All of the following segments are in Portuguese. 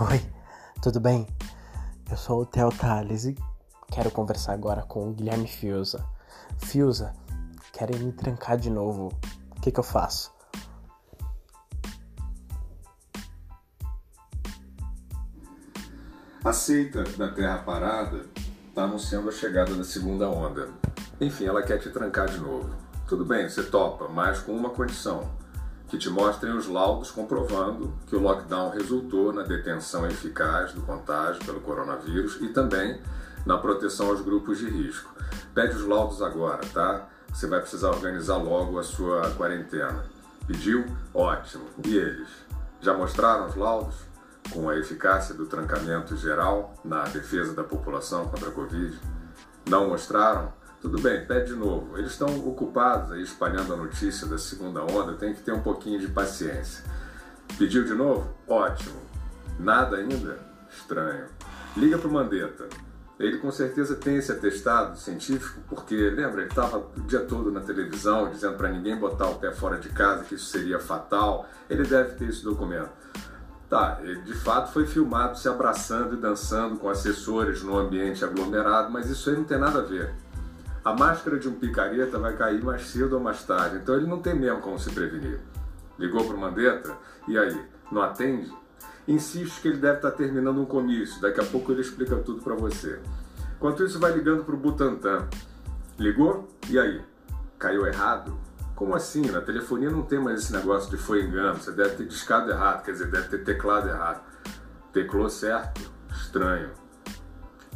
Oi, tudo bem? Eu sou o Theo Tales e quero conversar agora com o Guilherme Fiuza. Fiuza, querem me trancar de novo. O que, que eu faço? A seita da Terra Parada está anunciando a chegada da segunda onda. Enfim, ela quer te trancar de novo. Tudo bem, você topa, mas com uma condição que te mostrem os laudos comprovando que o lockdown resultou na detenção eficaz do contágio pelo coronavírus e também na proteção aos grupos de risco. Pede os laudos agora, tá? Você vai precisar organizar logo a sua quarentena. Pediu? Ótimo. E eles? Já mostraram os laudos? Com a eficácia do trancamento geral na defesa da população contra a Covid? Não mostraram? Tudo bem, pede de novo. Eles estão ocupados aí espalhando a notícia da segunda onda, tem que ter um pouquinho de paciência. Pediu de novo? Ótimo. Nada ainda? Estranho. Liga para o Mandetta. Ele com certeza tem esse atestado científico, porque lembra, ele estava o dia todo na televisão dizendo para ninguém botar o pé fora de casa, que isso seria fatal. Ele deve ter esse documento. Tá, ele de fato foi filmado se abraçando e dançando com assessores no ambiente aglomerado, mas isso aí não tem nada a ver a máscara de um picareta vai cair mais cedo ou mais tarde, então ele não tem mesmo como se prevenir. Ligou para o Mandetta e aí, não atende? Insiste que ele deve estar tá terminando um comício, daqui a pouco ele explica tudo para você. Enquanto isso, vai ligando para o Butantan. Ligou? E aí? Caiu errado? Como assim? Na telefonia não tem mais esse negócio de foi engano, você deve ter discado errado, quer dizer, deve ter teclado errado. Teclou certo? Estranho.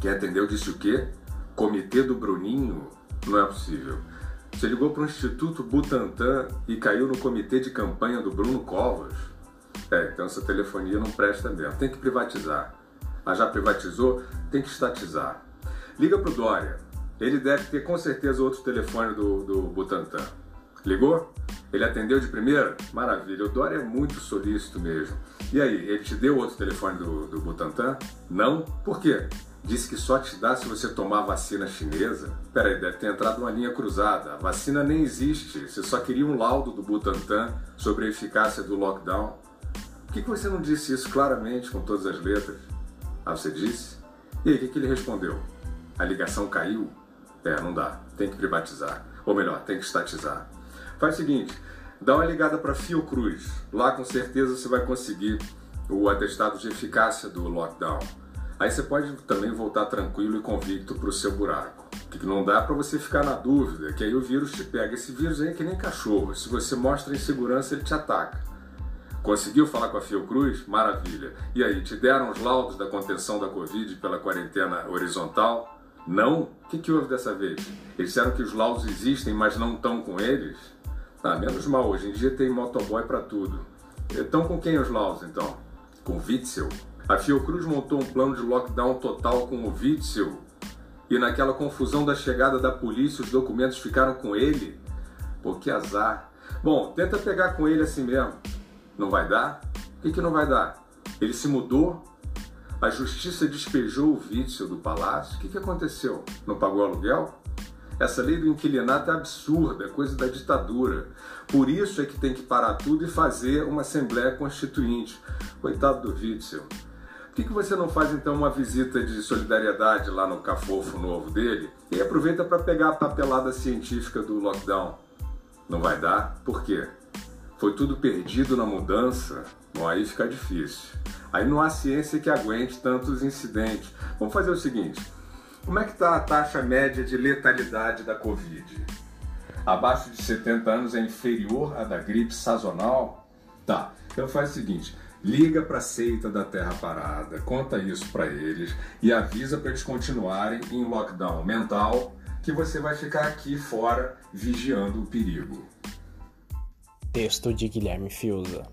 Quem atendeu disse o quê? Comitê do Bruninho? Não é possível. Você ligou para o Instituto Butantan e caiu no comitê de campanha do Bruno Covas? É, então essa telefonia não presta mesmo. Tem que privatizar. Ah, já privatizou? Tem que estatizar. Liga para o Dória. Ele deve ter com certeza outro telefone do, do Butantan. Ligou? Ele atendeu de primeira? Maravilha. O Dória é muito solícito mesmo. E aí, ele te deu outro telefone do, do Butantan? Não? Por quê? disse que só te dá se você tomar vacina chinesa. Peraí, deve ter entrado uma linha cruzada. A vacina nem existe. Você só queria um laudo do Butantan sobre a eficácia do lockdown. Por que você não disse isso claramente, com todas as letras? Ah, você disse? E aí, o que, que ele respondeu? A ligação caiu? É, não dá. Tem que privatizar. Ou melhor, tem que estatizar. Faz o seguinte, dá uma ligada para Fiocruz. Lá com certeza você vai conseguir o atestado de eficácia do lockdown. Aí você pode também voltar tranquilo e convicto para o seu buraco. Que não dá para você ficar na dúvida, que aí o vírus te pega. Esse vírus aí é que nem cachorro. Se você mostra insegurança, ele te ataca. Conseguiu falar com a Fiocruz? Maravilha. E aí, te deram os laudos da contenção da Covid pela quarentena horizontal? Não? O que, que houve dessa vez? Eles disseram que os laudos existem, mas não estão com eles? Ah, menos mal, hoje em dia tem motoboy para tudo. Estão com quem os laudos então? Com Witzel? A Fiocruz montou um plano de lockdown total com o Witzel e naquela confusão da chegada da polícia os documentos ficaram com ele? Pô, que azar. Bom, tenta pegar com ele assim mesmo. Não vai dar? O que, que não vai dar? Ele se mudou? A justiça despejou o Witzel do palácio? O que, que aconteceu? Não pagou aluguel? Essa lei do inquilinato é absurda, é coisa da ditadura. Por isso é que tem que parar tudo e fazer uma Assembleia Constituinte. Coitado do Witzel. Por que, que você não faz então uma visita de solidariedade lá no cafofo novo dele e aproveita para pegar a papelada científica do lockdown? Não vai dar? Por quê? Foi tudo perdido na mudança? Bom, aí fica difícil. Aí não há ciência que aguente tantos incidentes. Vamos fazer o seguinte: como é que está a taxa média de letalidade da Covid? Abaixo de 70 anos é inferior à da gripe sazonal? Tá, então faz o seguinte: liga para a seita da Terra Parada, conta isso para eles e avisa para eles continuarem em lockdown mental que você vai ficar aqui fora vigiando o perigo. Texto de Guilherme Fiuza.